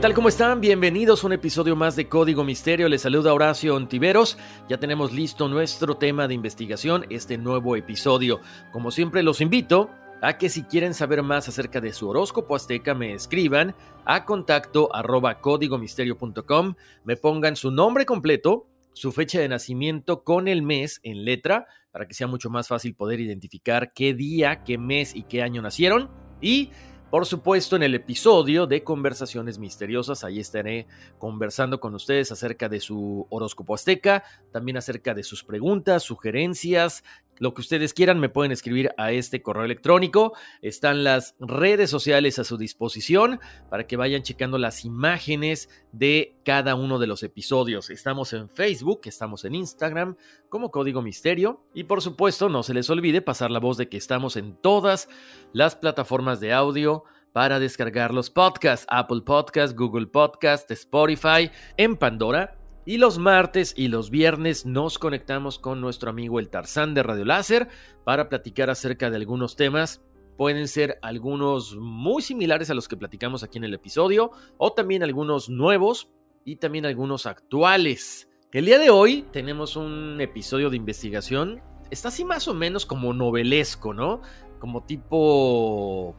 Tal? ¿Cómo están? Bienvenidos a un episodio más de Código Misterio. Les saluda Horacio Ontiveros. Ya tenemos listo nuestro tema de investigación, este nuevo episodio. Como siempre, los invito a que si quieren saber más acerca de su horóscopo azteca, me escriban a contacto arroba códigomisterio.com, me pongan su nombre completo, su fecha de nacimiento con el mes en letra, para que sea mucho más fácil poder identificar qué día, qué mes y qué año nacieron. Y por supuesto, en el episodio de Conversaciones Misteriosas, ahí estaré conversando con ustedes acerca de su horóscopo azteca, también acerca de sus preguntas, sugerencias, lo que ustedes quieran me pueden escribir a este correo electrónico. Están las redes sociales a su disposición para que vayan checando las imágenes de cada uno de los episodios. Estamos en Facebook, estamos en Instagram como Código Misterio y por supuesto no se les olvide pasar la voz de que estamos en todas las plataformas de audio para descargar los podcasts, Apple Podcasts, Google Podcasts, Spotify, en Pandora y los martes y los viernes nos conectamos con nuestro amigo el Tarzán de Radio Láser para platicar acerca de algunos temas. Pueden ser algunos muy similares a los que platicamos aquí en el episodio o también algunos nuevos y también algunos actuales. El día de hoy tenemos un episodio de investigación. Está así más o menos como novelesco, ¿no? Como tipo...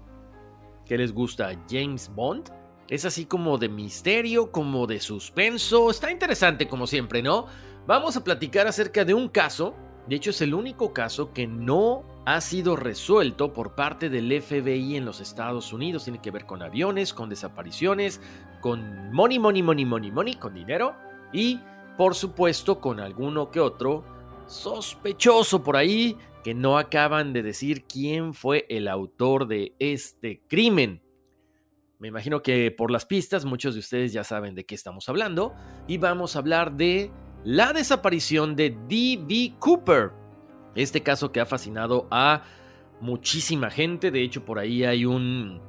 ¿Qué les gusta? James Bond. Es así como de misterio, como de suspenso. Está interesante como siempre, ¿no? Vamos a platicar acerca de un caso. De hecho, es el único caso que no ha sido resuelto por parte del FBI en los Estados Unidos. Tiene que ver con aviones, con desapariciones, con money, money, money, money, money, con dinero. Y, por supuesto, con alguno que otro sospechoso por ahí que no acaban de decir quién fue el autor de este crimen. Me imagino que por las pistas muchos de ustedes ya saben de qué estamos hablando y vamos a hablar de la desaparición de D.B. Cooper. Este caso que ha fascinado a muchísima gente, de hecho por ahí hay un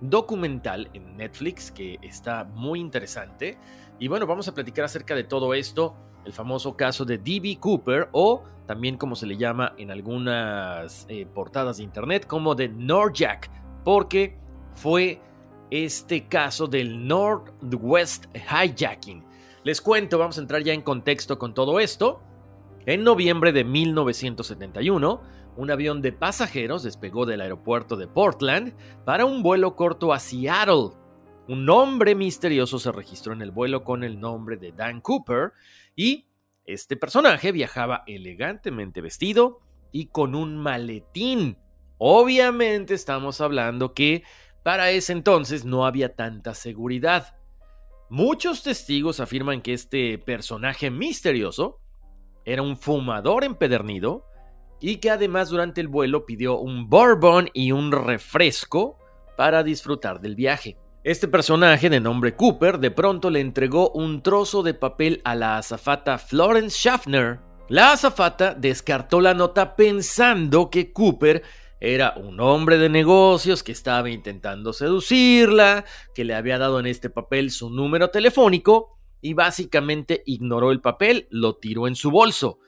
documental en Netflix que está muy interesante. Y bueno, vamos a platicar acerca de todo esto, el famoso caso de D.B. Cooper o también como se le llama en algunas eh, portadas de internet como de Norjack, porque fue este caso del Northwest Hijacking. Les cuento, vamos a entrar ya en contexto con todo esto. En noviembre de 1971, un avión de pasajeros despegó del aeropuerto de Portland para un vuelo corto a Seattle. Un hombre misterioso se registró en el vuelo con el nombre de Dan Cooper y este personaje viajaba elegantemente vestido y con un maletín. Obviamente estamos hablando que para ese entonces no había tanta seguridad. Muchos testigos afirman que este personaje misterioso era un fumador empedernido y que además durante el vuelo pidió un bourbon y un refresco para disfrutar del viaje. Este personaje de nombre Cooper de pronto le entregó un trozo de papel a la azafata Florence Schaffner. La azafata descartó la nota pensando que Cooper era un hombre de negocios que estaba intentando seducirla, que le había dado en este papel su número telefónico y básicamente ignoró el papel, lo tiró en su bolso.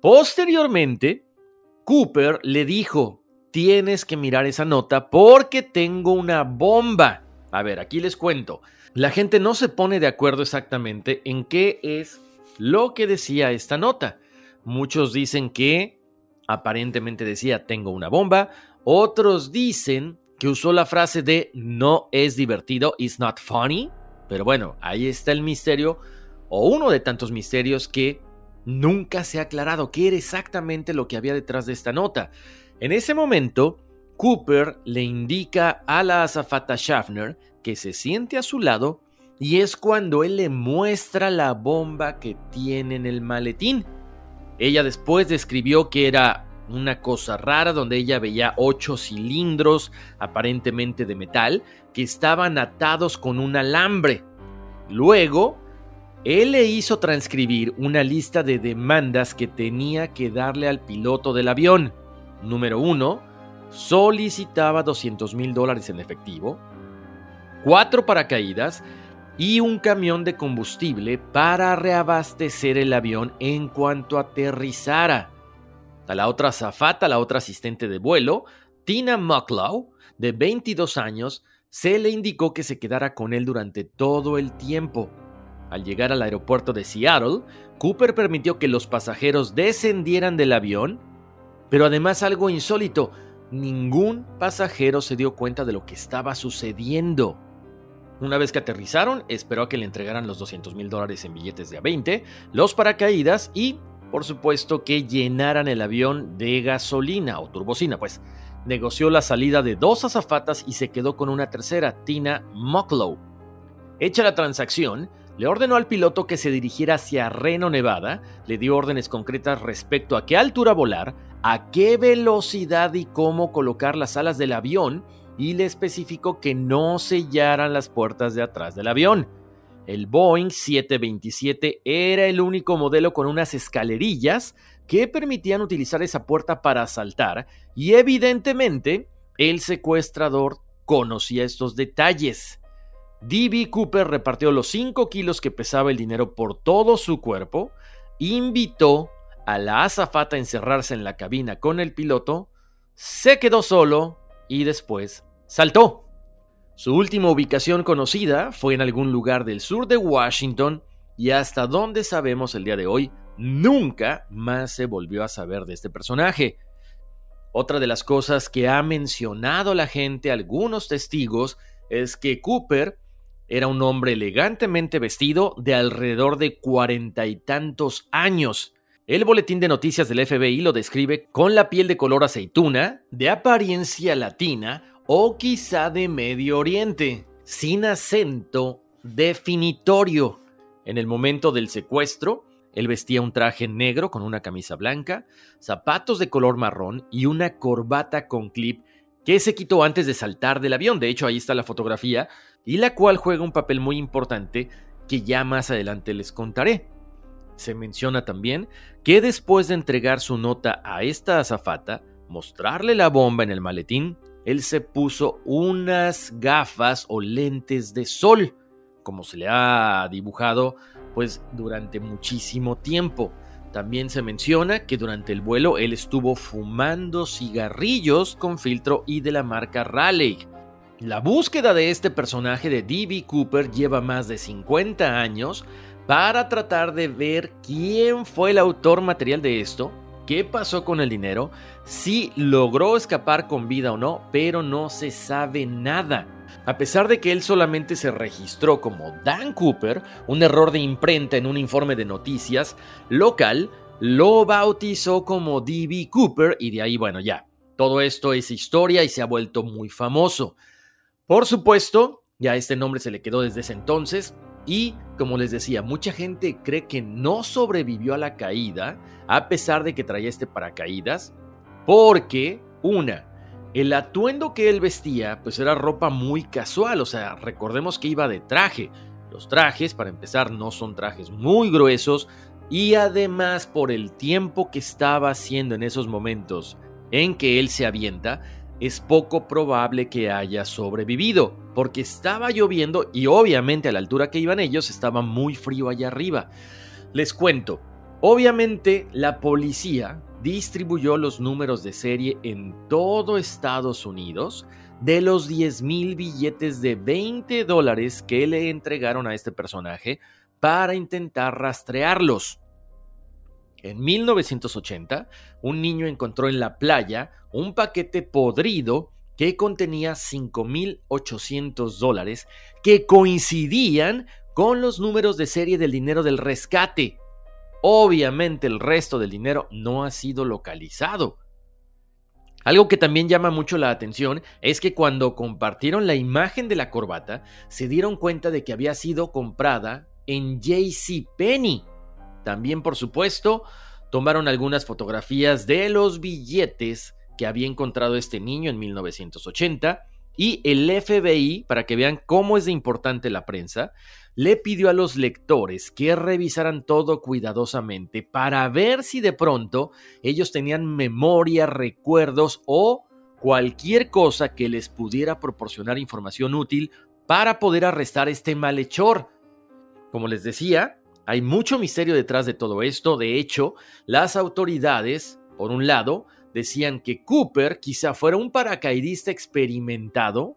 Posteriormente, Cooper le dijo, tienes que mirar esa nota porque tengo una bomba. A ver, aquí les cuento. La gente no se pone de acuerdo exactamente en qué es lo que decía esta nota. Muchos dicen que aparentemente decía tengo una bomba, otros dicen que usó la frase de no es divertido, it's not funny, pero bueno, ahí está el misterio o uno de tantos misterios que nunca se ha aclarado qué era exactamente lo que había detrás de esta nota. En ese momento, Cooper le indica a la azafata Schaffner que se siente a su lado y es cuando él le muestra la bomba que tiene en el maletín. Ella después describió que era una cosa rara donde ella veía ocho cilindros aparentemente de metal que estaban atados con un alambre. Luego, él le hizo transcribir una lista de demandas que tenía que darle al piloto del avión. Número uno, solicitaba 200 mil dólares en efectivo, cuatro paracaídas y un camión de combustible para reabastecer el avión en cuanto aterrizara. A la otra zafata, la otra asistente de vuelo, Tina Mucklow, de 22 años, se le indicó que se quedara con él durante todo el tiempo. Al llegar al aeropuerto de Seattle, Cooper permitió que los pasajeros descendieran del avión, pero además algo insólito, ningún pasajero se dio cuenta de lo que estaba sucediendo. Una vez que aterrizaron, esperó a que le entregaran los 200 mil dólares en billetes de a 20, los paracaídas y, por supuesto, que llenaran el avión de gasolina o turbocina, pues. Negoció la salida de dos azafatas y se quedó con una tercera, Tina Mucklow. Hecha la transacción, le ordenó al piloto que se dirigiera hacia Reno, Nevada, le dio órdenes concretas respecto a qué altura volar, a qué velocidad y cómo colocar las alas del avión y le especificó que no sellaran las puertas de atrás del avión. El Boeing 727 era el único modelo con unas escalerillas que permitían utilizar esa puerta para saltar y evidentemente el secuestrador conocía estos detalles. D.B. Cooper repartió los 5 kilos que pesaba el dinero por todo su cuerpo, invitó a la azafata a encerrarse en la cabina con el piloto, se quedó solo y después saltó. Su última ubicación conocida fue en algún lugar del sur de Washington y hasta donde sabemos el día de hoy, nunca más se volvió a saber de este personaje. Otra de las cosas que ha mencionado la gente, algunos testigos, es que Cooper era un hombre elegantemente vestido de alrededor de cuarenta y tantos años. El boletín de noticias del FBI lo describe con la piel de color aceituna, de apariencia latina, o quizá de Medio Oriente, sin acento definitorio. En el momento del secuestro, él vestía un traje negro con una camisa blanca, zapatos de color marrón y una corbata con clip que se quitó antes de saltar del avión. De hecho, ahí está la fotografía, y la cual juega un papel muy importante que ya más adelante les contaré. Se menciona también que después de entregar su nota a esta azafata, mostrarle la bomba en el maletín, él se puso unas gafas o lentes de sol, como se le ha dibujado pues durante muchísimo tiempo. También se menciona que durante el vuelo él estuvo fumando cigarrillos con filtro y de la marca Raleigh. La búsqueda de este personaje de D.B. Cooper lleva más de 50 años para tratar de ver quién fue el autor material de esto qué pasó con el dinero, si logró escapar con vida o no, pero no se sabe nada. A pesar de que él solamente se registró como Dan Cooper, un error de imprenta en un informe de noticias local lo bautizó como D.B. Cooper y de ahí, bueno, ya, todo esto es historia y se ha vuelto muy famoso. Por supuesto, ya este nombre se le quedó desde ese entonces, y, como les decía, mucha gente cree que no sobrevivió a la caída, a pesar de que traía este paracaídas, porque, una, el atuendo que él vestía, pues era ropa muy casual, o sea, recordemos que iba de traje. Los trajes, para empezar, no son trajes muy gruesos, y además por el tiempo que estaba haciendo en esos momentos en que él se avienta, es poco probable que haya sobrevivido, porque estaba lloviendo y obviamente a la altura que iban ellos estaba muy frío allá arriba. Les cuento, obviamente la policía distribuyó los números de serie en todo Estados Unidos de los 10 mil billetes de 20 dólares que le entregaron a este personaje para intentar rastrearlos. En 1980, un niño encontró en la playa un paquete podrido que contenía 5.800 dólares que coincidían con los números de serie del dinero del rescate. Obviamente el resto del dinero no ha sido localizado. Algo que también llama mucho la atención es que cuando compartieron la imagen de la corbata, se dieron cuenta de que había sido comprada en JC Penny. También, por supuesto, tomaron algunas fotografías de los billetes que había encontrado este niño en 1980 y el FBI, para que vean cómo es de importante la prensa, le pidió a los lectores que revisaran todo cuidadosamente para ver si de pronto ellos tenían memoria, recuerdos o cualquier cosa que les pudiera proporcionar información útil para poder arrestar este malhechor. Como les decía, hay mucho misterio detrás de todo esto. De hecho, las autoridades, por un lado, decían que Cooper quizá fuera un paracaidista experimentado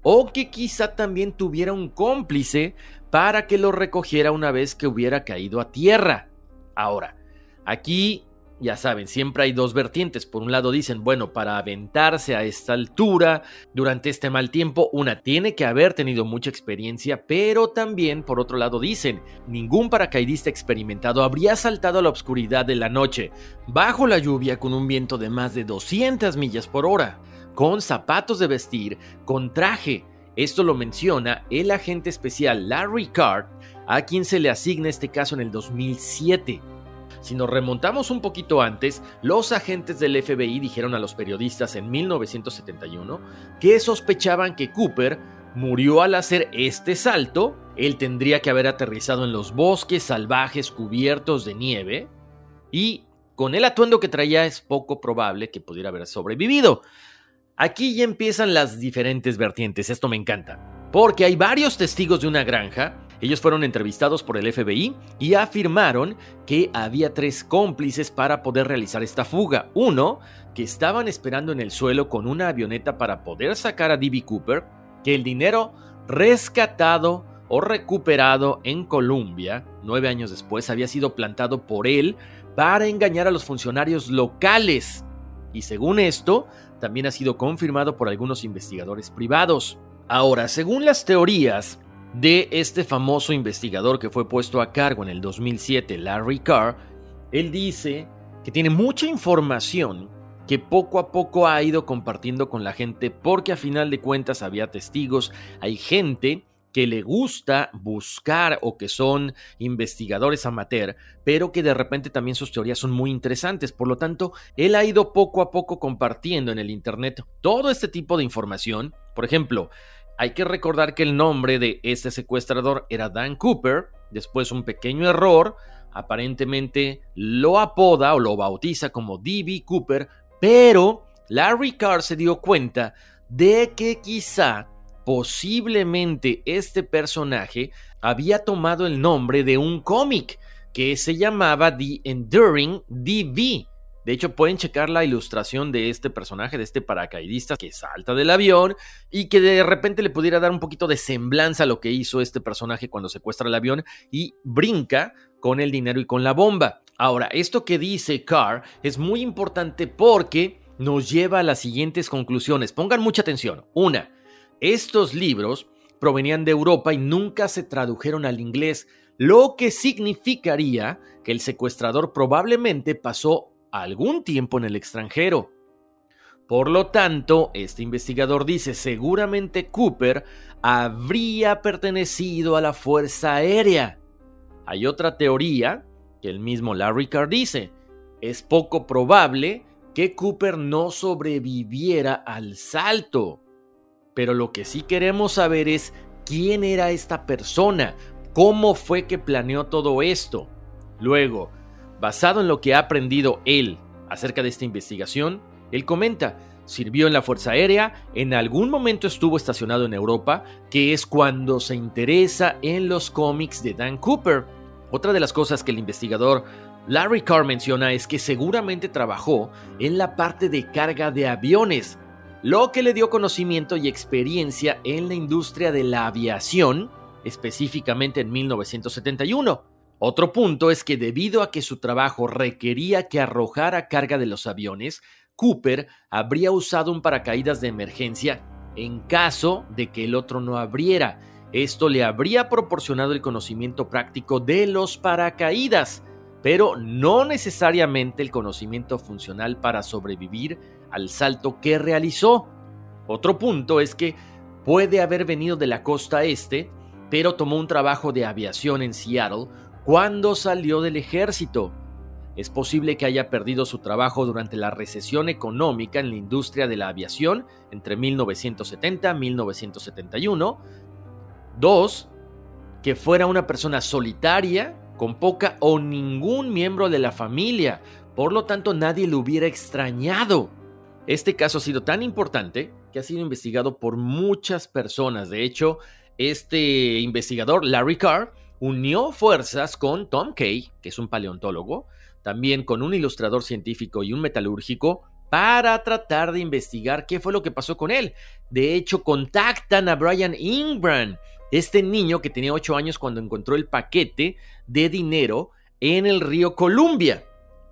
o que quizá también tuviera un cómplice para que lo recogiera una vez que hubiera caído a tierra. Ahora, aquí ya saben, siempre hay dos vertientes. Por un lado dicen, bueno, para aventarse a esta altura durante este mal tiempo, una tiene que haber tenido mucha experiencia, pero también, por otro lado, dicen, ningún paracaidista experimentado habría saltado a la oscuridad de la noche, bajo la lluvia con un viento de más de 200 millas por hora, con zapatos de vestir, con traje. Esto lo menciona el agente especial Larry Card, a quien se le asigna este caso en el 2007. Si nos remontamos un poquito antes, los agentes del FBI dijeron a los periodistas en 1971 que sospechaban que Cooper murió al hacer este salto, él tendría que haber aterrizado en los bosques salvajes cubiertos de nieve y con el atuendo que traía es poco probable que pudiera haber sobrevivido. Aquí ya empiezan las diferentes vertientes, esto me encanta, porque hay varios testigos de una granja ellos fueron entrevistados por el FBI y afirmaron que había tres cómplices para poder realizar esta fuga. Uno, que estaban esperando en el suelo con una avioneta para poder sacar a D.B. Cooper, que el dinero rescatado o recuperado en Colombia, nueve años después, había sido plantado por él para engañar a los funcionarios locales. Y según esto, también ha sido confirmado por algunos investigadores privados. Ahora, según las teorías, de este famoso investigador que fue puesto a cargo en el 2007, Larry Carr, él dice que tiene mucha información que poco a poco ha ido compartiendo con la gente porque a final de cuentas había testigos, hay gente que le gusta buscar o que son investigadores amateur, pero que de repente también sus teorías son muy interesantes. Por lo tanto, él ha ido poco a poco compartiendo en el Internet todo este tipo de información. Por ejemplo, hay que recordar que el nombre de este secuestrador era Dan Cooper, después un pequeño error, aparentemente lo apoda o lo bautiza como D.B. Cooper, pero Larry Carr se dio cuenta de que quizá, posiblemente este personaje había tomado el nombre de un cómic que se llamaba The Enduring D.B. De hecho, pueden checar la ilustración de este personaje, de este paracaidista que salta del avión y que de repente le pudiera dar un poquito de semblanza a lo que hizo este personaje cuando secuestra el avión y brinca con el dinero y con la bomba. Ahora, esto que dice Carr es muy importante porque nos lleva a las siguientes conclusiones. Pongan mucha atención. Una, estos libros provenían de Europa y nunca se tradujeron al inglés, lo que significaría que el secuestrador probablemente pasó algún tiempo en el extranjero. Por lo tanto, este investigador dice, seguramente Cooper habría pertenecido a la Fuerza Aérea. Hay otra teoría que el mismo Larry Carr dice, es poco probable que Cooper no sobreviviera al salto. Pero lo que sí queremos saber es quién era esta persona, cómo fue que planeó todo esto. Luego, Basado en lo que ha aprendido él acerca de esta investigación, Él comenta, sirvió en la Fuerza Aérea, en algún momento estuvo estacionado en Europa, que es cuando se interesa en los cómics de Dan Cooper. Otra de las cosas que el investigador Larry Carr menciona es que seguramente trabajó en la parte de carga de aviones, lo que le dio conocimiento y experiencia en la industria de la aviación, específicamente en 1971. Otro punto es que debido a que su trabajo requería que arrojara carga de los aviones, Cooper habría usado un paracaídas de emergencia en caso de que el otro no abriera. Esto le habría proporcionado el conocimiento práctico de los paracaídas, pero no necesariamente el conocimiento funcional para sobrevivir al salto que realizó. Otro punto es que puede haber venido de la costa este, pero tomó un trabajo de aviación en Seattle cuando salió del ejército. Es posible que haya perdido su trabajo durante la recesión económica en la industria de la aviación entre 1970 y 1971. Dos, que fuera una persona solitaria, con poca o ningún miembro de la familia, por lo tanto nadie lo hubiera extrañado. Este caso ha sido tan importante que ha sido investigado por muchas personas. De hecho, este investigador, Larry Carr, unió fuerzas con Tom Kay, que es un paleontólogo, también con un ilustrador científico y un metalúrgico, para tratar de investigar qué fue lo que pasó con él. De hecho, contactan a Brian Ingram, este niño que tenía 8 años cuando encontró el paquete de dinero en el río Columbia.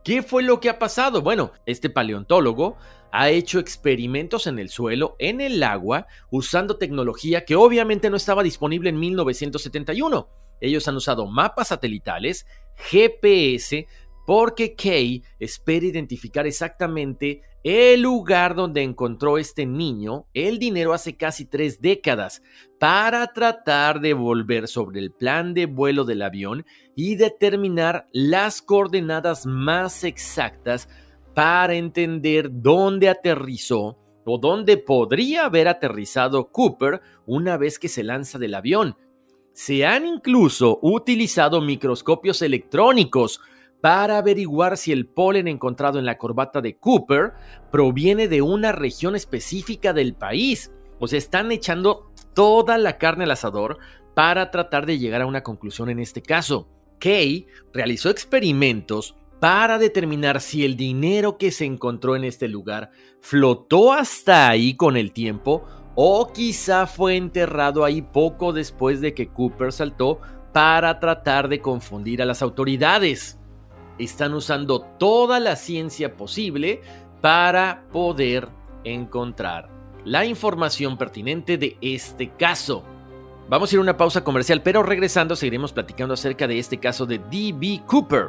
¿Qué fue lo que ha pasado? Bueno, este paleontólogo ha hecho experimentos en el suelo, en el agua, usando tecnología que obviamente no estaba disponible en 1971. Ellos han usado mapas satelitales, GPS, porque Kay espera identificar exactamente el lugar donde encontró este niño el dinero hace casi tres décadas para tratar de volver sobre el plan de vuelo del avión y determinar las coordenadas más exactas para entender dónde aterrizó o dónde podría haber aterrizado Cooper una vez que se lanza del avión. Se han incluso utilizado microscopios electrónicos para averiguar si el polen encontrado en la corbata de Cooper proviene de una región específica del país. O sea, están echando toda la carne al asador para tratar de llegar a una conclusión en este caso. Kay realizó experimentos para determinar si el dinero que se encontró en este lugar flotó hasta ahí con el tiempo o quizá fue enterrado ahí poco después de que Cooper saltó para tratar de confundir a las autoridades. Están usando toda la ciencia posible para poder encontrar la información pertinente de este caso. Vamos a ir a una pausa comercial, pero regresando seguiremos platicando acerca de este caso de D.B. Cooper.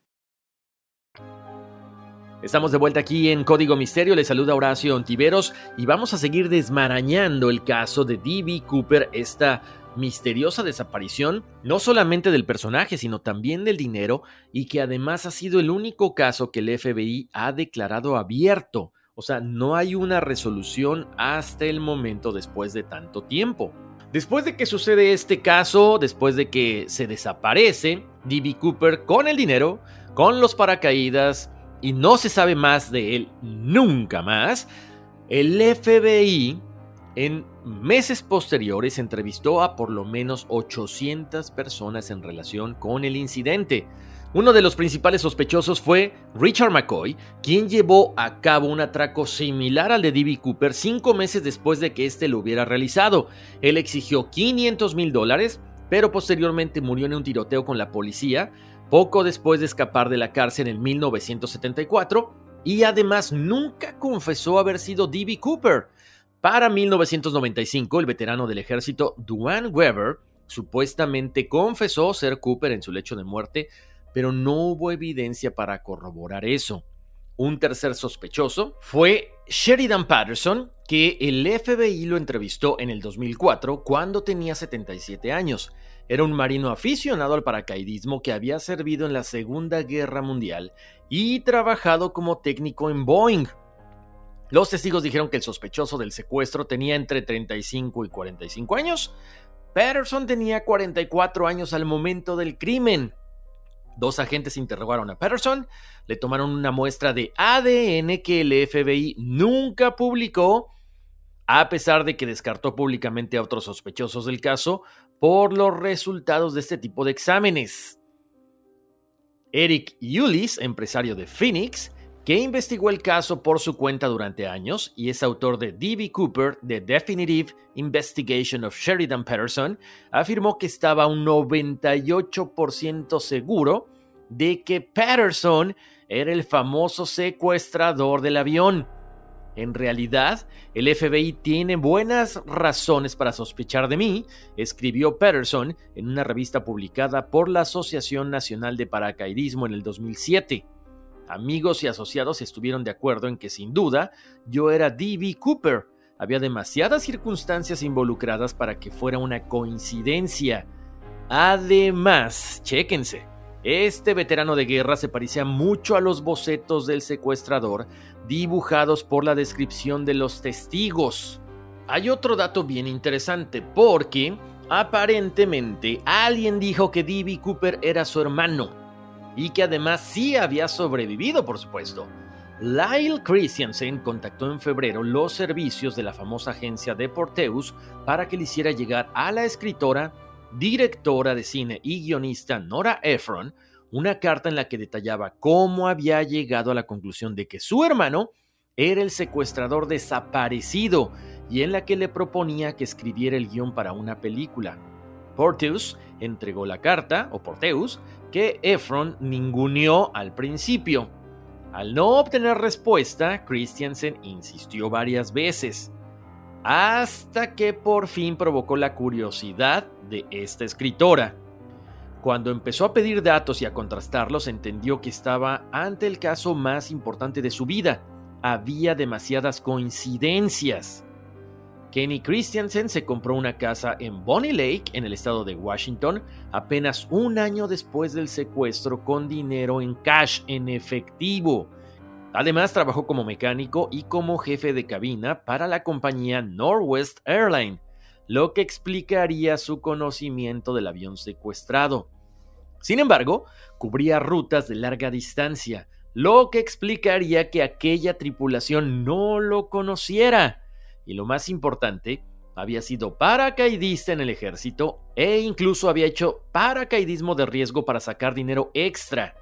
Estamos de vuelta aquí en Código Misterio, les saluda Horacio Ontiveros y vamos a seguir desmarañando el caso de D.B. Cooper, esta misteriosa desaparición, no solamente del personaje, sino también del dinero, y que además ha sido el único caso que el FBI ha declarado abierto. O sea, no hay una resolución hasta el momento después de tanto tiempo. Después de que sucede este caso, después de que se desaparece D.B. Cooper con el dinero, con los paracaídas, y no se sabe más de él nunca más, el FBI en meses posteriores entrevistó a por lo menos 800 personas en relación con el incidente. Uno de los principales sospechosos fue Richard McCoy, quien llevó a cabo un atraco similar al de D.B. Cooper cinco meses después de que éste lo hubiera realizado. Él exigió 500 mil dólares, pero posteriormente murió en un tiroteo con la policía, poco después de escapar de la cárcel en 1974 y además nunca confesó haber sido D.B. Cooper. Para 1995, el veterano del ejército Duane Weber supuestamente confesó ser Cooper en su lecho de muerte, pero no hubo evidencia para corroborar eso. Un tercer sospechoso fue Sheridan Patterson, que el FBI lo entrevistó en el 2004 cuando tenía 77 años. Era un marino aficionado al paracaidismo que había servido en la Segunda Guerra Mundial y trabajado como técnico en Boeing. Los testigos dijeron que el sospechoso del secuestro tenía entre 35 y 45 años. Patterson tenía 44 años al momento del crimen. Dos agentes interrogaron a Patterson, le tomaron una muestra de ADN que el FBI nunca publicó, a pesar de que descartó públicamente a otros sospechosos del caso por los resultados de este tipo de exámenes. Eric Yulis, empresario de Phoenix, que investigó el caso por su cuenta durante años y es autor de D.B. Cooper, The Definitive Investigation of Sheridan Patterson, afirmó que estaba un 98% seguro de que Patterson era el famoso secuestrador del avión. En realidad, el FBI tiene buenas razones para sospechar de mí, escribió Patterson en una revista publicada por la Asociación Nacional de Paracaidismo en el 2007. Amigos y asociados estuvieron de acuerdo en que sin duda yo era D.B. Cooper. Había demasiadas circunstancias involucradas para que fuera una coincidencia. Además, chéquense, este veterano de guerra se parecía mucho a los bocetos del secuestrador dibujados por la descripción de los testigos. Hay otro dato bien interesante porque aparentemente alguien dijo que D.B. Cooper era su hermano y que además sí había sobrevivido, por supuesto. Lyle Christiansen contactó en febrero los servicios de la famosa agencia Deporteus para que le hiciera llegar a la escritora, directora de cine y guionista Nora Ephron una carta en la que detallaba cómo había llegado a la conclusión de que su hermano era el secuestrador desaparecido y en la que le proponía que escribiera el guion para una película. Porteus entregó la carta, o Porteus, que Efron ninguneó al principio. Al no obtener respuesta, Christiansen insistió varias veces, hasta que por fin provocó la curiosidad de esta escritora. Cuando empezó a pedir datos y a contrastarlos, entendió que estaba ante el caso más importante de su vida. Había demasiadas coincidencias. Kenny Christiansen se compró una casa en Bonnie Lake, en el estado de Washington, apenas un año después del secuestro con dinero en cash, en efectivo. Además, trabajó como mecánico y como jefe de cabina para la compañía Northwest Airline, lo que explicaría su conocimiento del avión secuestrado. Sin embargo, cubría rutas de larga distancia, lo que explicaría que aquella tripulación no lo conociera y lo más importante, había sido paracaidista en el ejército e incluso había hecho paracaidismo de riesgo para sacar dinero extra.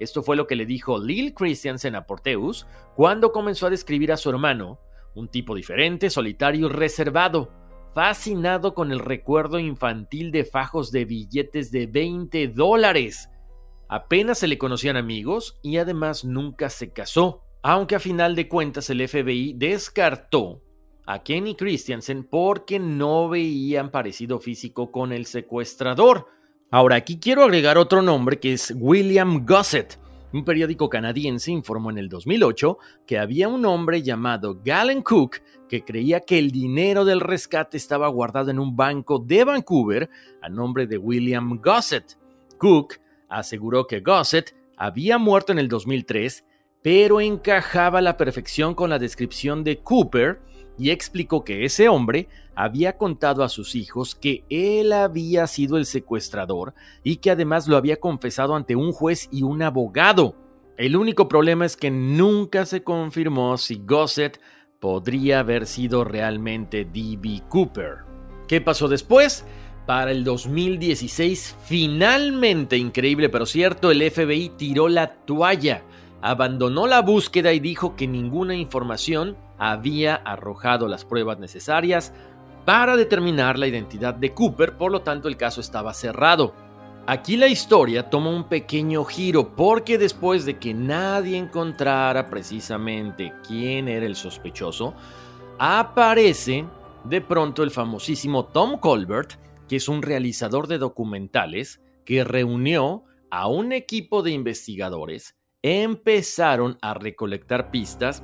Esto fue lo que le dijo Lil Christiansen a Porteus cuando comenzó a describir a su hermano, un tipo diferente, solitario y reservado, fascinado con el recuerdo infantil de fajos de billetes de 20 dólares. Apenas se le conocían amigos y además nunca se casó, aunque a final de cuentas el FBI descartó a Kenny Christiansen porque no veían parecido físico con el secuestrador. Ahora, aquí quiero agregar otro nombre que es William Gossett. Un periódico canadiense informó en el 2008 que había un hombre llamado Galen Cook que creía que el dinero del rescate estaba guardado en un banco de Vancouver a nombre de William Gossett. Cook aseguró que Gossett había muerto en el 2003, pero encajaba a la perfección con la descripción de Cooper y explicó que ese hombre había contado a sus hijos que él había sido el secuestrador y que además lo había confesado ante un juez y un abogado. El único problema es que nunca se confirmó si Gossett podría haber sido realmente D.B. Cooper. ¿Qué pasó después? Para el 2016, finalmente, increíble pero cierto, el FBI tiró la toalla, abandonó la búsqueda y dijo que ninguna información había arrojado las pruebas necesarias para determinar la identidad de Cooper, por lo tanto el caso estaba cerrado. Aquí la historia toma un pequeño giro porque después de que nadie encontrara precisamente quién era el sospechoso, aparece de pronto el famosísimo Tom Colbert, que es un realizador de documentales que reunió a un equipo de investigadores empezaron a recolectar pistas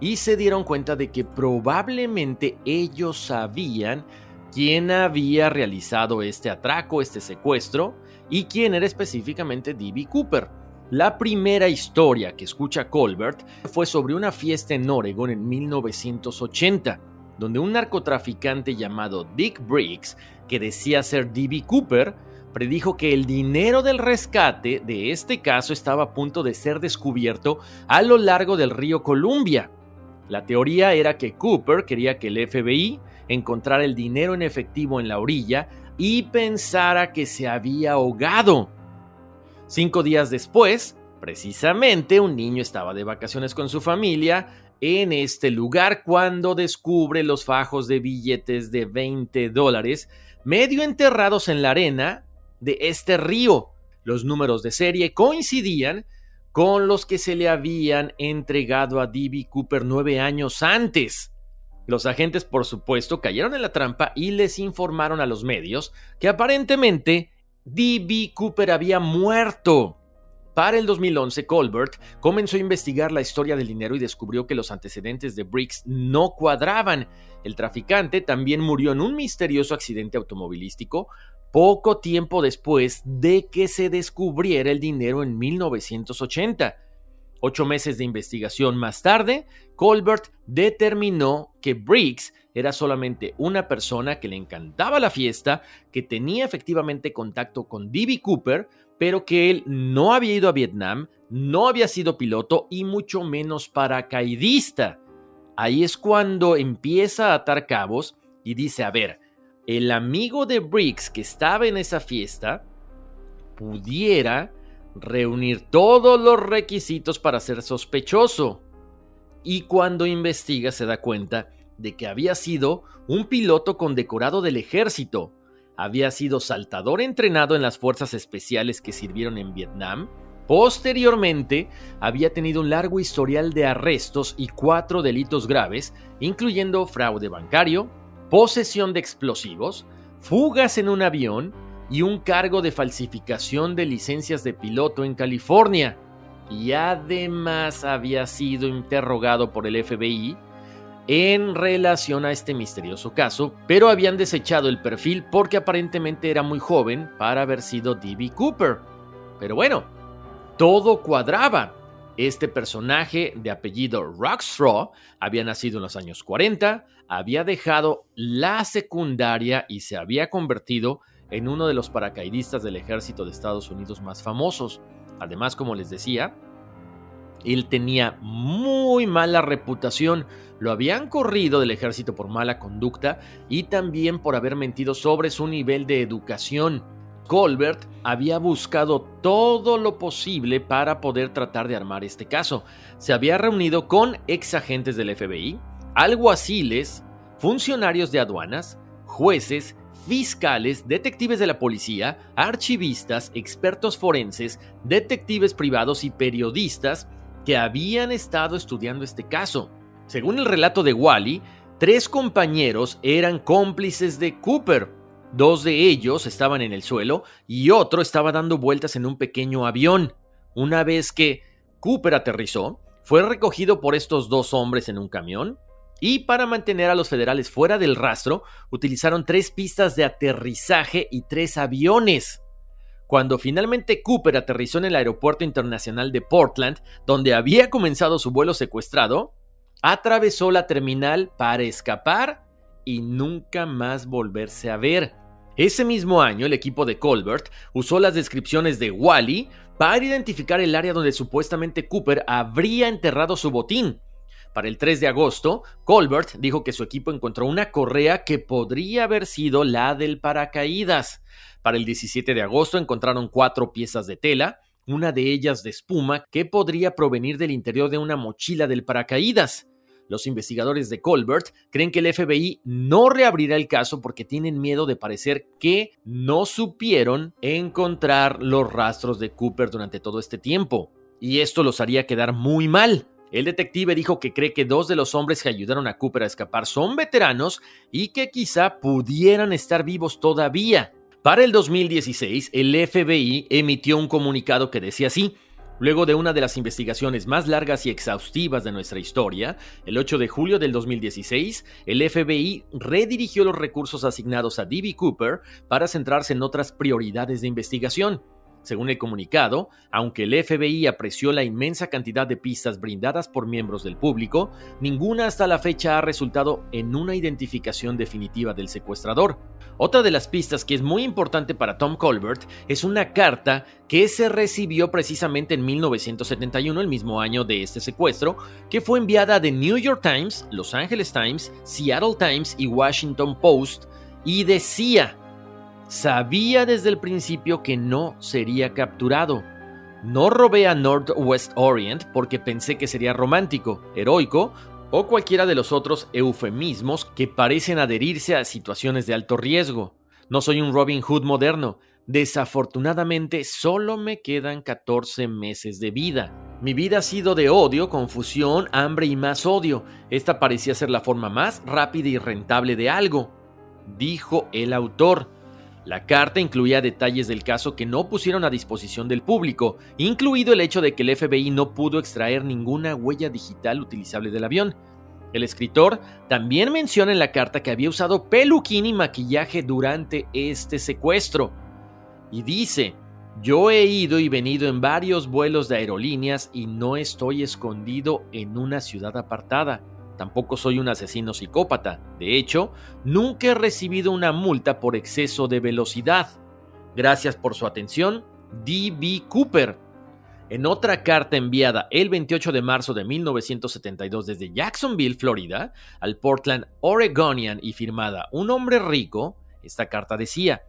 y se dieron cuenta de que probablemente ellos sabían quién había realizado este atraco, este secuestro, y quién era específicamente D.B. Cooper. La primera historia que escucha Colbert fue sobre una fiesta en Oregon en 1980, donde un narcotraficante llamado Dick Briggs, que decía ser D.B. Cooper, predijo que el dinero del rescate de este caso estaba a punto de ser descubierto a lo largo del río Columbia. La teoría era que Cooper quería que el FBI encontrara el dinero en efectivo en la orilla y pensara que se había ahogado. Cinco días después, precisamente un niño estaba de vacaciones con su familia en este lugar cuando descubre los fajos de billetes de 20 dólares medio enterrados en la arena de este río. Los números de serie coincidían con los que se le habían entregado a D.B. Cooper nueve años antes. Los agentes, por supuesto, cayeron en la trampa y les informaron a los medios que aparentemente D.B. Cooper había muerto. Para el 2011, Colbert comenzó a investigar la historia del dinero y descubrió que los antecedentes de Briggs no cuadraban. El traficante también murió en un misterioso accidente automovilístico poco tiempo después de que se descubriera el dinero en 1980. Ocho meses de investigación más tarde, Colbert determinó que Briggs era solamente una persona que le encantaba la fiesta, que tenía efectivamente contacto con D.B. Cooper, pero que él no había ido a Vietnam, no había sido piloto y mucho menos paracaidista. Ahí es cuando empieza a atar cabos y dice, a ver, el amigo de Briggs que estaba en esa fiesta pudiera reunir todos los requisitos para ser sospechoso. Y cuando investiga se da cuenta de que había sido un piloto condecorado del ejército, había sido saltador entrenado en las fuerzas especiales que sirvieron en Vietnam, posteriormente había tenido un largo historial de arrestos y cuatro delitos graves, incluyendo fraude bancario, posesión de explosivos, fugas en un avión y un cargo de falsificación de licencias de piloto en California. Y además había sido interrogado por el FBI en relación a este misterioso caso, pero habían desechado el perfil porque aparentemente era muy joven para haber sido D.B. Cooper. Pero bueno, todo cuadraba. Este personaje de apellido Rockstraw había nacido en los años 40, había dejado la secundaria y se había convertido en uno de los paracaidistas del ejército de Estados Unidos más famosos. Además, como les decía, él tenía muy mala reputación. Lo habían corrido del ejército por mala conducta y también por haber mentido sobre su nivel de educación. Colbert había buscado todo lo posible para poder tratar de armar este caso. Se había reunido con ex agentes del FBI, alguaciles, funcionarios de aduanas, jueces, fiscales, detectives de la policía, archivistas, expertos forenses, detectives privados y periodistas que habían estado estudiando este caso. Según el relato de Wally, tres compañeros eran cómplices de Cooper, Dos de ellos estaban en el suelo y otro estaba dando vueltas en un pequeño avión. Una vez que Cooper aterrizó, fue recogido por estos dos hombres en un camión y para mantener a los federales fuera del rastro, utilizaron tres pistas de aterrizaje y tres aviones. Cuando finalmente Cooper aterrizó en el Aeropuerto Internacional de Portland, donde había comenzado su vuelo secuestrado, atravesó la terminal para escapar y nunca más volverse a ver. Ese mismo año, el equipo de Colbert usó las descripciones de Wally para identificar el área donde supuestamente Cooper habría enterrado su botín. Para el 3 de agosto, Colbert dijo que su equipo encontró una correa que podría haber sido la del paracaídas. Para el 17 de agosto encontraron cuatro piezas de tela, una de ellas de espuma que podría provenir del interior de una mochila del paracaídas. Los investigadores de Colbert creen que el FBI no reabrirá el caso porque tienen miedo de parecer que no supieron encontrar los rastros de Cooper durante todo este tiempo. Y esto los haría quedar muy mal. El detective dijo que cree que dos de los hombres que ayudaron a Cooper a escapar son veteranos y que quizá pudieran estar vivos todavía. Para el 2016, el FBI emitió un comunicado que decía así, Luego de una de las investigaciones más largas y exhaustivas de nuestra historia, el 8 de julio del 2016, el FBI redirigió los recursos asignados a D.B. Cooper para centrarse en otras prioridades de investigación. Según el comunicado, aunque el FBI apreció la inmensa cantidad de pistas brindadas por miembros del público, ninguna hasta la fecha ha resultado en una identificación definitiva del secuestrador. Otra de las pistas que es muy importante para Tom Colbert es una carta que se recibió precisamente en 1971, el mismo año de este secuestro, que fue enviada de New York Times, Los Angeles Times, Seattle Times y Washington Post, y decía, sabía desde el principio que no sería capturado. No robé a Northwest Orient porque pensé que sería romántico, heroico o cualquiera de los otros eufemismos que parecen adherirse a situaciones de alto riesgo. No soy un Robin Hood moderno. Desafortunadamente solo me quedan 14 meses de vida. Mi vida ha sido de odio, confusión, hambre y más odio. Esta parecía ser la forma más rápida y rentable de algo, dijo el autor. La carta incluía detalles del caso que no pusieron a disposición del público, incluido el hecho de que el FBI no pudo extraer ninguna huella digital utilizable del avión. El escritor también menciona en la carta que había usado peluquín y maquillaje durante este secuestro. Y dice, yo he ido y venido en varios vuelos de aerolíneas y no estoy escondido en una ciudad apartada. Tampoco soy un asesino psicópata. De hecho, nunca he recibido una multa por exceso de velocidad. Gracias por su atención, D.B. Cooper. En otra carta enviada el 28 de marzo de 1972 desde Jacksonville, Florida, al Portland Oregonian y firmada Un hombre rico, esta carta decía,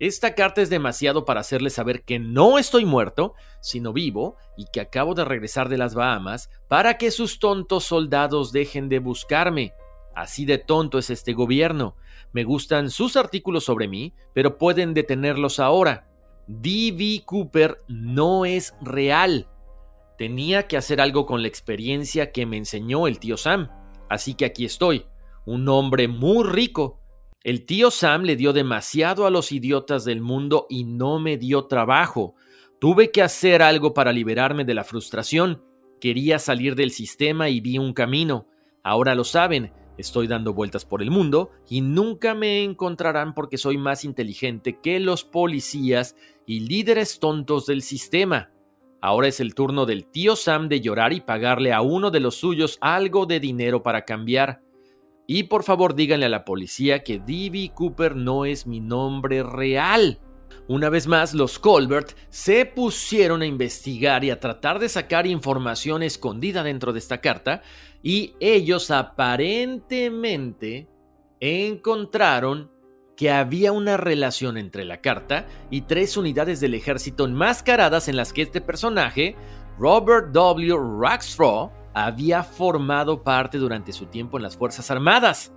esta carta es demasiado para hacerle saber que no estoy muerto, sino vivo, y que acabo de regresar de las Bahamas para que sus tontos soldados dejen de buscarme. Así de tonto es este gobierno. Me gustan sus artículos sobre mí, pero pueden detenerlos ahora. D.B. Cooper no es real. Tenía que hacer algo con la experiencia que me enseñó el tío Sam. Así que aquí estoy, un hombre muy rico, el tío Sam le dio demasiado a los idiotas del mundo y no me dio trabajo. Tuve que hacer algo para liberarme de la frustración. Quería salir del sistema y vi un camino. Ahora lo saben, estoy dando vueltas por el mundo y nunca me encontrarán porque soy más inteligente que los policías y líderes tontos del sistema. Ahora es el turno del tío Sam de llorar y pagarle a uno de los suyos algo de dinero para cambiar. Y por favor díganle a la policía que D.B. Cooper no es mi nombre real. Una vez más, los Colbert se pusieron a investigar y a tratar de sacar información escondida dentro de esta carta y ellos aparentemente encontraron que había una relación entre la carta y tres unidades del ejército enmascaradas en las que este personaje, Robert W. Rackstraw, había formado parte durante su tiempo en las Fuerzas Armadas.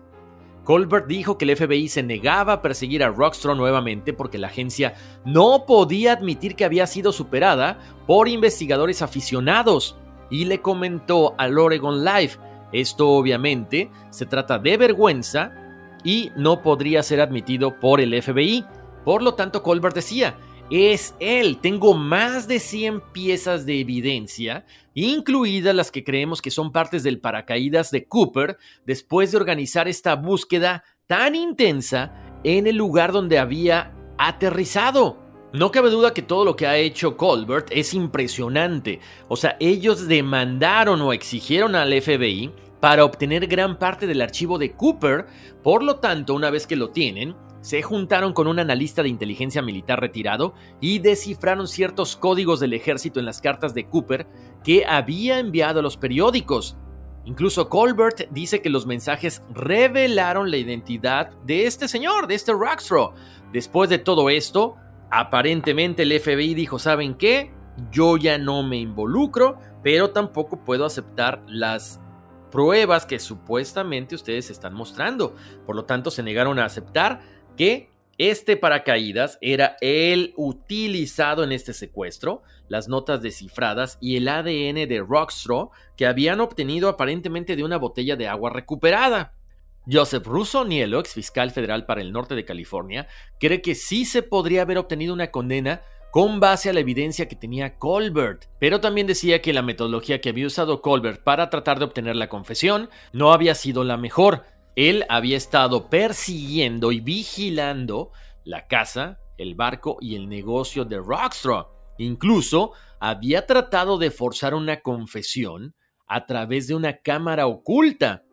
Colbert dijo que el FBI se negaba a perseguir a Rockstraw nuevamente porque la agencia no podía admitir que había sido superada por investigadores aficionados y le comentó al Oregon Live, esto obviamente se trata de vergüenza y no podría ser admitido por el FBI. Por lo tanto, Colbert decía, es él. Tengo más de 100 piezas de evidencia, incluidas las que creemos que son partes del paracaídas de Cooper, después de organizar esta búsqueda tan intensa en el lugar donde había aterrizado. No cabe duda que todo lo que ha hecho Colbert es impresionante. O sea, ellos demandaron o exigieron al FBI para obtener gran parte del archivo de Cooper, por lo tanto, una vez que lo tienen, se juntaron con un analista de inteligencia militar retirado y descifraron ciertos códigos del ejército en las cartas de Cooper que había enviado a los periódicos. Incluso Colbert dice que los mensajes revelaron la identidad de este señor, de este Rockstraw. Después de todo esto, aparentemente el FBI dijo, ¿saben qué? Yo ya no me involucro, pero tampoco puedo aceptar las pruebas que supuestamente ustedes están mostrando. Por lo tanto, se negaron a aceptar que este paracaídas era el utilizado en este secuestro, las notas descifradas y el ADN de Rockstraw que habían obtenido aparentemente de una botella de agua recuperada. Joseph Russo ex fiscal federal para el norte de California, cree que sí se podría haber obtenido una condena con base a la evidencia que tenía Colbert, pero también decía que la metodología que había usado Colbert para tratar de obtener la confesión no había sido la mejor. Él había estado persiguiendo y vigilando la casa, el barco y el negocio de Rockstraw. Incluso había tratado de forzar una confesión a través de una cámara oculta.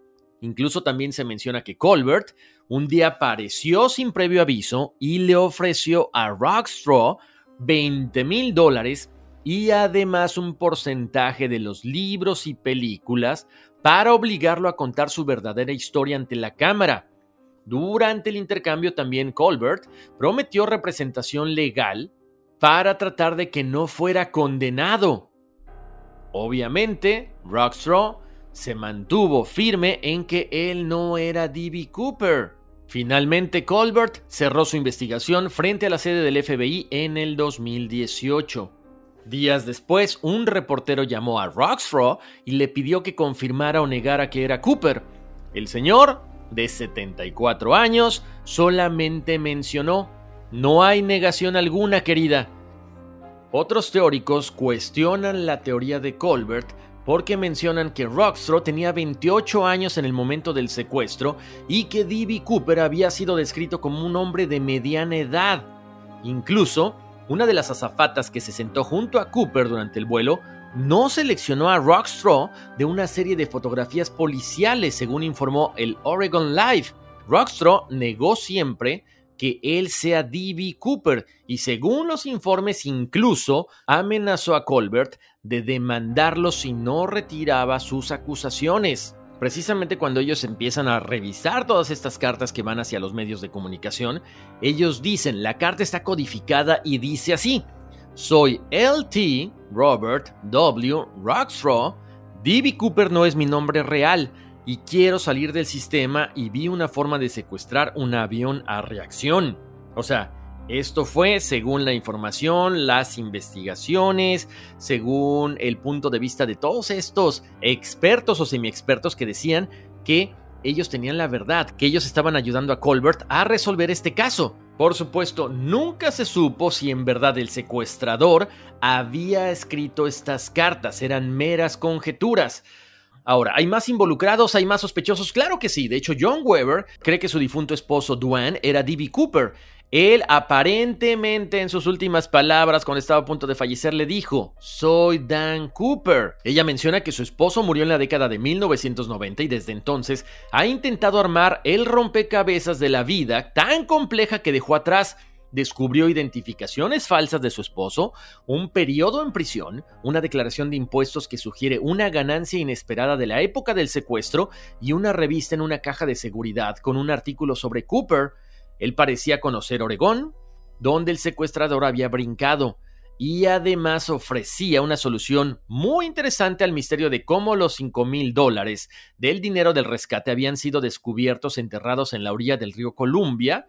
Incluso también se menciona que Colbert un día apareció sin previo aviso y le ofreció a Rockstraw 20 mil dólares y además un porcentaje de los libros y películas para obligarlo a contar su verdadera historia ante la cámara. Durante el intercambio también Colbert prometió representación legal para tratar de que no fuera condenado. Obviamente, Rockstraw se mantuvo firme en que él no era D.B. Cooper. Finalmente, Colbert cerró su investigación frente a la sede del FBI en el 2018. Días después, un reportero llamó a Roxfro y le pidió que confirmara o negara que era Cooper. El señor, de 74 años, solamente mencionó, no hay negación alguna, querida. Otros teóricos cuestionan la teoría de Colbert porque mencionan que Rockstraw tenía 28 años en el momento del secuestro y que D.B. Cooper había sido descrito como un hombre de mediana edad. Incluso, una de las azafatas que se sentó junto a Cooper durante el vuelo no seleccionó a Rockstraw de una serie de fotografías policiales, según informó el Oregon Live. Rockstraw negó siempre que él sea D.B. Cooper y según los informes incluso amenazó a Colbert de demandarlo si no retiraba sus acusaciones. Precisamente cuando ellos empiezan a revisar todas estas cartas que van hacia los medios de comunicación, ellos dicen, la carta está codificada y dice así, soy LT Robert W. Rockstraw, D.B. Cooper no es mi nombre real, y quiero salir del sistema y vi una forma de secuestrar un avión a reacción. O sea, esto fue según la información, las investigaciones, según el punto de vista de todos estos expertos o semi-expertos que decían que ellos tenían la verdad, que ellos estaban ayudando a Colbert a resolver este caso. Por supuesto, nunca se supo si en verdad el secuestrador había escrito estas cartas, eran meras conjeturas. Ahora, ¿hay más involucrados? ¿Hay más sospechosos? Claro que sí. De hecho, John Weber cree que su difunto esposo Duane era D.B. Cooper. Él aparentemente en sus últimas palabras cuando estaba a punto de fallecer le dijo, soy Dan Cooper. Ella menciona que su esposo murió en la década de 1990 y desde entonces ha intentado armar el rompecabezas de la vida tan compleja que dejó atrás descubrió identificaciones falsas de su esposo, un periodo en prisión, una declaración de impuestos que sugiere una ganancia inesperada de la época del secuestro y una revista en una caja de seguridad con un artículo sobre Cooper. Él parecía conocer Oregón, donde el secuestrador había brincado, y además ofrecía una solución muy interesante al misterio de cómo los 5 mil dólares del dinero del rescate habían sido descubiertos enterrados en la orilla del río Columbia,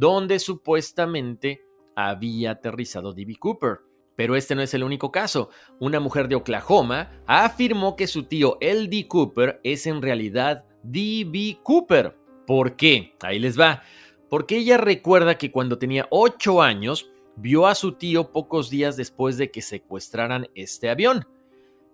donde supuestamente había aterrizado D.B. Cooper. Pero este no es el único caso. Una mujer de Oklahoma afirmó que su tío L.D. Cooper es en realidad D.B. Cooper. ¿Por qué? Ahí les va. Porque ella recuerda que cuando tenía 8 años vio a su tío pocos días después de que secuestraran este avión.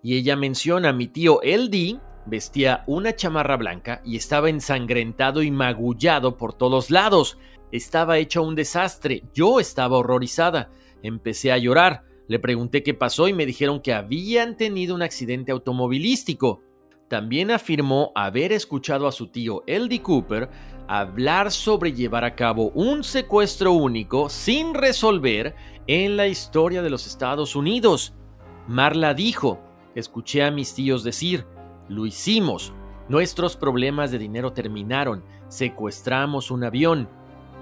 Y ella menciona, mi tío L.D. vestía una chamarra blanca y estaba ensangrentado y magullado por todos lados. Estaba hecho un desastre, yo estaba horrorizada. Empecé a llorar, le pregunté qué pasó y me dijeron que habían tenido un accidente automovilístico. También afirmó haber escuchado a su tío L.D. Cooper hablar sobre llevar a cabo un secuestro único sin resolver en la historia de los Estados Unidos. Marla dijo, escuché a mis tíos decir, lo hicimos, nuestros problemas de dinero terminaron, secuestramos un avión,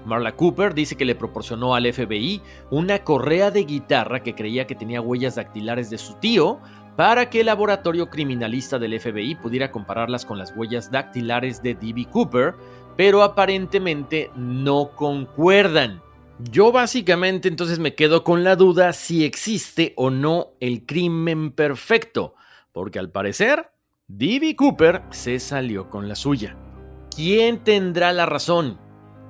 Marla Cooper dice que le proporcionó al FBI una correa de guitarra que creía que tenía huellas dactilares de su tío para que el laboratorio criminalista del FBI pudiera compararlas con las huellas dactilares de D.B. Cooper, pero aparentemente no concuerdan. Yo básicamente entonces me quedo con la duda si existe o no el crimen perfecto, porque al parecer D.B. Cooper se salió con la suya. ¿Quién tendrá la razón?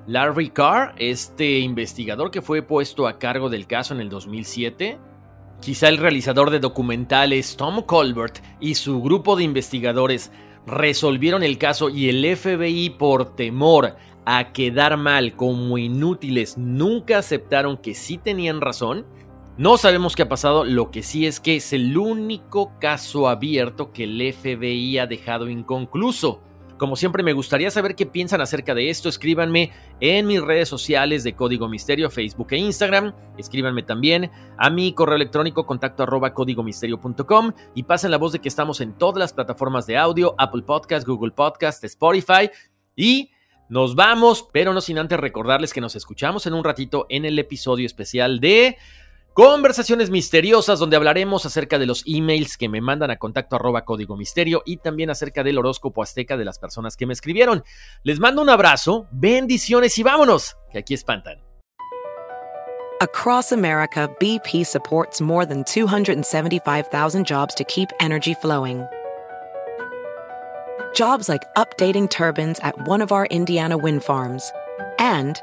Larry Carr, este investigador que fue puesto a cargo del caso en el 2007, quizá el realizador de documentales Tom Colbert y su grupo de investigadores resolvieron el caso y el FBI por temor a quedar mal como inútiles nunca aceptaron que sí tenían razón? No sabemos qué ha pasado, lo que sí es que es el único caso abierto que el FBI ha dejado inconcluso. Como siempre me gustaría saber qué piensan acerca de esto, escríbanme en mis redes sociales de Código Misterio, Facebook e Instagram, escríbanme también a mi correo electrónico contacto arroba códigomisterio.com y pasen la voz de que estamos en todas las plataformas de audio, Apple Podcast, Google Podcast, Spotify. Y nos vamos, pero no sin antes recordarles que nos escuchamos en un ratito en el episodio especial de Conversaciones misteriosas donde hablaremos acerca de los emails que me mandan a contacto arroba código misterio y también acerca del horóscopo azteca de las personas que me escribieron. Les mando un abrazo, bendiciones y vámonos, que aquí espantan. Across America, BP supports more than 275,000 jobs to keep energy flowing. Jobs like updating turbines at one of our Indiana wind farms and